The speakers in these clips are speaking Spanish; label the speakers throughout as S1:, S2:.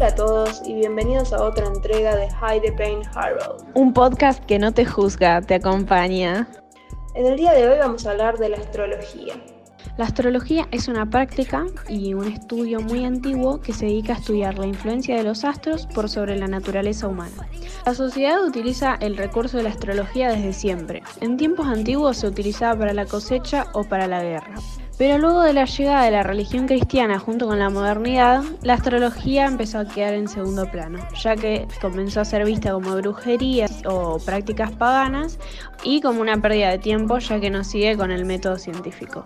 S1: Hola a todos y bienvenidos a otra entrega de Hide the Pain Harold.
S2: Un podcast que no te juzga, te acompaña.
S1: En el día de hoy vamos a hablar de la astrología.
S2: La astrología es una práctica y un estudio muy antiguo que se dedica a estudiar la influencia de los astros por sobre la naturaleza humana. La sociedad utiliza el recurso de la astrología desde siempre. En tiempos antiguos se utilizaba para la cosecha o para la guerra. Pero luego de la llegada de la religión cristiana junto con la modernidad, la astrología empezó a quedar en segundo plano, ya que comenzó a ser vista como brujería o prácticas paganas y como una pérdida de tiempo, ya que no sigue con el método científico.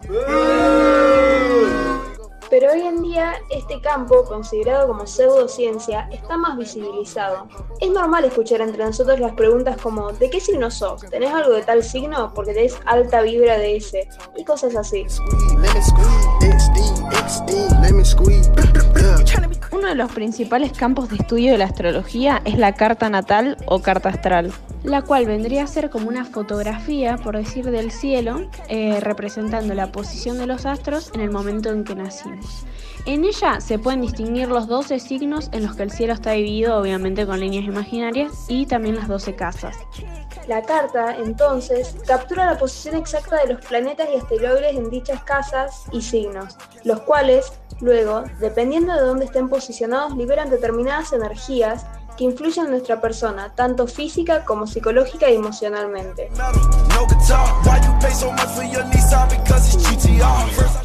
S1: Pero hoy en día este campo, considerado como pseudociencia, está más visibilizado. Es normal escuchar entre nosotros las preguntas como ¿de qué signo sos? ¿Tenés algo de tal signo? Porque tenés alta vibra de ese. Y cosas así.
S2: De los principales campos de estudio de la astrología es la carta natal o carta astral, la cual vendría a ser como una fotografía, por decir, del cielo, eh, representando la posición de los astros en el momento en que nacimos. En ella se pueden distinguir los 12 signos en los que el cielo está dividido, obviamente con líneas imaginarias, y también las 12 casas.
S1: La carta, entonces, captura la posición exacta de los planetas y asteroides en dichas casas y signos, los cuales, luego, dependiendo de dónde estén posicionados, liberan determinadas energías que influyen en nuestra persona, tanto física como psicológica y emocionalmente.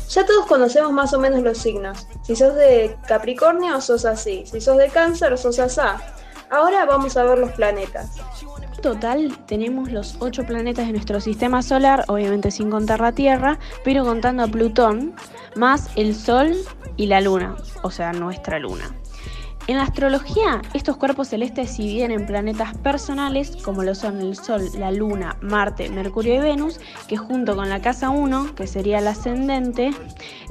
S1: Ya todos conocemos más o menos los signos. Si sos de Capricornio, sos así. Si sos de Cáncer, sos asá. Ahora vamos a ver los planetas
S2: total tenemos los ocho planetas de nuestro sistema solar, obviamente sin contar la Tierra, pero contando a Plutón, más el Sol y la Luna, o sea, nuestra Luna. En la astrología, estos cuerpos celestes se dividen en planetas personales, como lo son el Sol, la Luna, Marte, Mercurio y Venus, que junto con la casa 1, que sería el ascendente,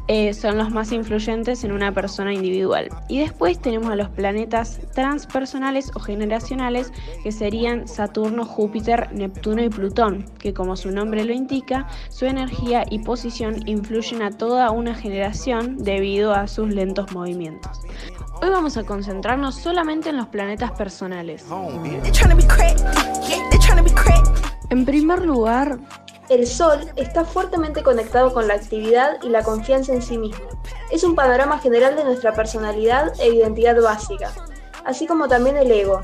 S2: eh, son los más influyentes en una persona individual. Y después tenemos a los planetas transpersonales o generacionales, que serían Saturno, Júpiter, Neptuno y Plutón, que como su nombre lo indica, su energía y posición influyen a toda una generación debido a sus lentos movimientos. Hoy vamos a concentrarnos solamente en los planetas personales. En primer lugar,
S1: el Sol está fuertemente conectado con la actividad y la confianza en sí mismo. Es un panorama general de nuestra personalidad e identidad básica, así como también el ego.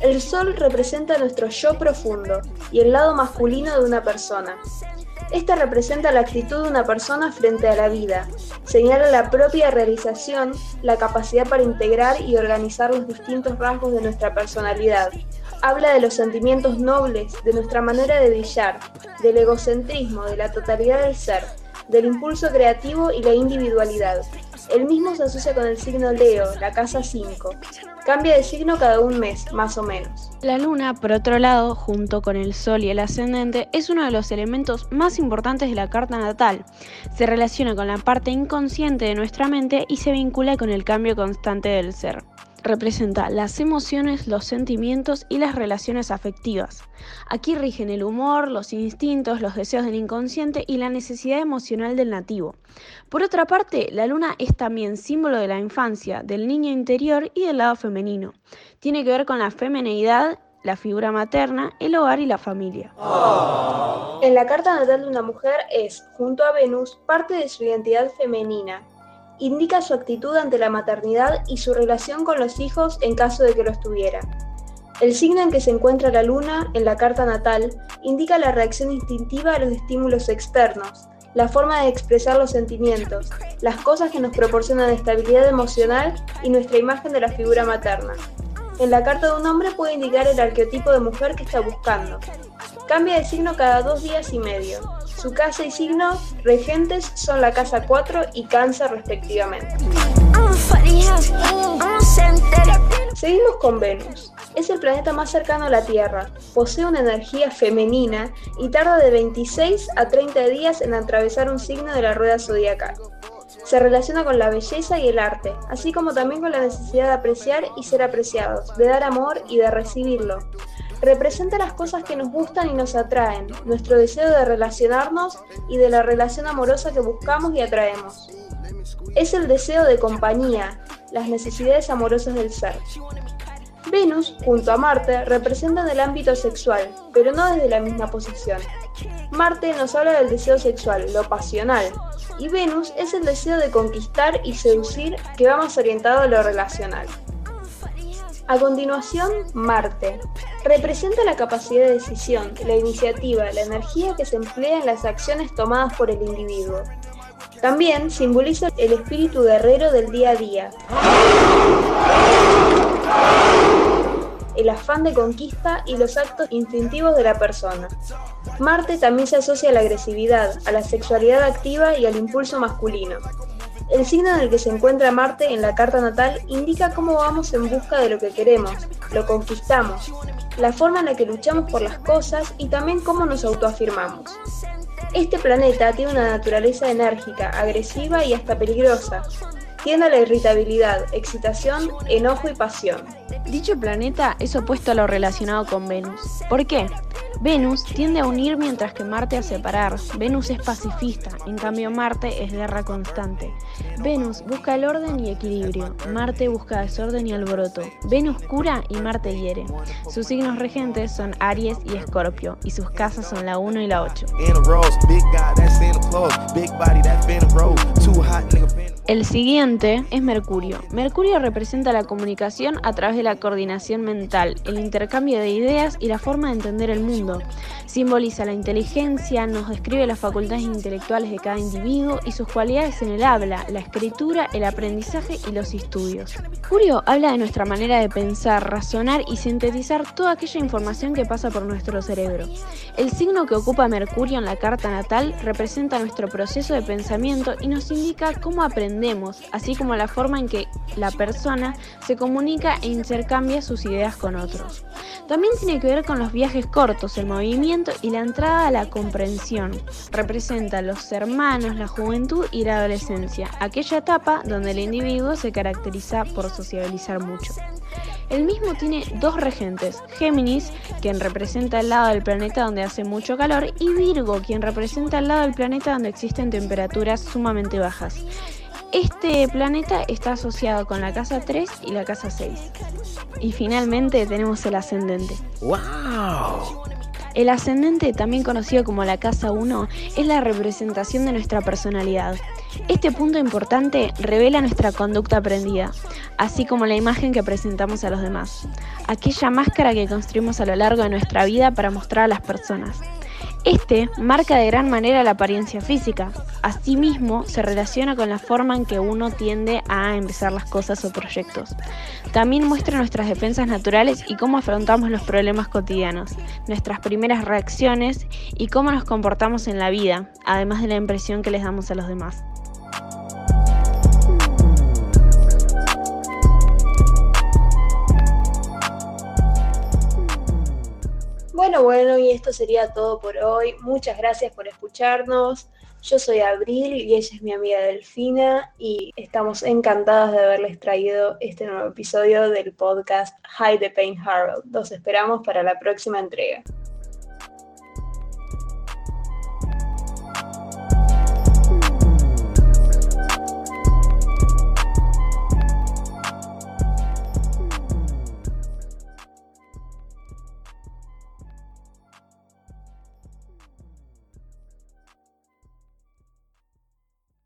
S1: El Sol representa nuestro yo profundo y el lado masculino de una persona. Esta representa la actitud de una persona frente a la vida, señala la propia realización, la capacidad para integrar y organizar los distintos rasgos de nuestra personalidad. Habla de los sentimientos nobles, de nuestra manera de brillar, del egocentrismo, de la totalidad del ser, del impulso creativo y la individualidad. El mismo se asocia con el signo Leo, la casa 5. Cambia de signo cada un mes, más o menos.
S2: La luna, por otro lado, junto con el sol y el ascendente, es uno de los elementos más importantes de la carta natal. Se relaciona con la parte inconsciente de nuestra mente y se vincula con el cambio constante del ser representa las emociones, los sentimientos y las relaciones afectivas. Aquí rigen el humor, los instintos, los deseos del inconsciente y la necesidad emocional del nativo. Por otra parte, la luna es también símbolo de la infancia, del niño interior y del lado femenino. Tiene que ver con la femineidad la figura materna, el hogar y la familia.
S1: En la carta natal de una mujer es, junto a Venus, parte de su identidad femenina, indica su actitud ante la maternidad y su relación con los hijos en caso de que los tuviera. El signo en que se encuentra la luna en la carta natal indica la reacción instintiva a los estímulos externos, la forma de expresar los sentimientos, las cosas que nos proporcionan estabilidad emocional y nuestra imagen de la figura materna. En la carta de un hombre puede indicar el arqueotipo de mujer que está buscando. Cambia de signo cada dos días y medio. Su casa y signo regentes son la casa 4 y cáncer respectivamente. Seguimos con Venus. Es el planeta más cercano a la Tierra, posee una energía femenina y tarda de 26 a 30 días en atravesar un signo de la rueda zodiacal. Se relaciona con la belleza y el arte, así como también con la necesidad de apreciar y ser apreciados, de dar amor y de recibirlo. Representa las cosas que nos gustan y nos atraen, nuestro deseo de relacionarnos y de la relación amorosa que buscamos y atraemos. Es el deseo de compañía, las necesidades amorosas del ser. Venus, junto a Marte, representan el ámbito sexual, pero no desde la misma posición. Marte nos habla del deseo sexual, lo pasional, y Venus es el deseo de conquistar y seducir que va más orientado a lo relacional. A continuación, Marte. Representa la capacidad de decisión, la iniciativa, la energía que se emplea en las acciones tomadas por el individuo. También simboliza el espíritu guerrero del día a día el afán de conquista y los actos instintivos de la persona. Marte también se asocia a la agresividad, a la sexualidad activa y al impulso masculino. El signo en el que se encuentra Marte en la carta natal indica cómo vamos en busca de lo que queremos, lo conquistamos, la forma en la que luchamos por las cosas y también cómo nos autoafirmamos. Este planeta tiene una naturaleza enérgica, agresiva y hasta peligrosa. Tiene la irritabilidad, excitación, enojo y pasión.
S2: Dicho planeta es opuesto a lo relacionado con Venus. ¿Por qué? Venus tiende a unir mientras que Marte a separar. Venus es pacifista, en cambio Marte es guerra constante. Venus busca el orden y equilibrio, Marte busca desorden y alboroto. Venus cura y Marte hiere. Sus signos regentes son Aries y Escorpio, y sus casas son la 1 y la 8. El siguiente es Mercurio. Mercurio representa la comunicación a través de la coordinación mental, el intercambio de ideas y la forma de entender el mundo. Simboliza la inteligencia, nos describe las facultades intelectuales de cada individuo y sus cualidades en el habla, la escritura, el aprendizaje y los estudios. Mercurio habla de nuestra manera de pensar, razonar y sintetizar toda aquella información que pasa por nuestro cerebro. El signo que ocupa Mercurio en la carta natal representa nuestro proceso de pensamiento y nos indica cómo aprender así como la forma en que la persona se comunica e intercambia sus ideas con otros. También tiene que ver con los viajes cortos, el movimiento y la entrada a la comprensión. Representa los hermanos, la juventud y la adolescencia, aquella etapa donde el individuo se caracteriza por sociabilizar mucho. El mismo tiene dos regentes, Géminis, quien representa el lado del planeta donde hace mucho calor, y Virgo, quien representa el lado del planeta donde existen temperaturas sumamente bajas. Este planeta está asociado con la casa 3 y la casa 6. Y finalmente tenemos el ascendente. ¡Wow! El ascendente, también conocido como la casa 1, es la representación de nuestra personalidad. Este punto importante revela nuestra conducta aprendida, así como la imagen que presentamos a los demás, aquella máscara que construimos a lo largo de nuestra vida para mostrar a las personas. Este marca de gran manera la apariencia física. Asimismo, se relaciona con la forma en que uno tiende a empezar las cosas o proyectos. También muestra nuestras defensas naturales y cómo afrontamos los problemas cotidianos, nuestras primeras reacciones y cómo nos comportamos en la vida, además de la impresión que les damos a los demás.
S1: Bueno, bueno, y esto sería todo por hoy. Muchas gracias por escucharnos. Yo soy Abril y ella es mi amiga Delfina y estamos encantadas de haberles traído este nuevo episodio del podcast Hide the Pain Harold. Los esperamos para la próxima entrega.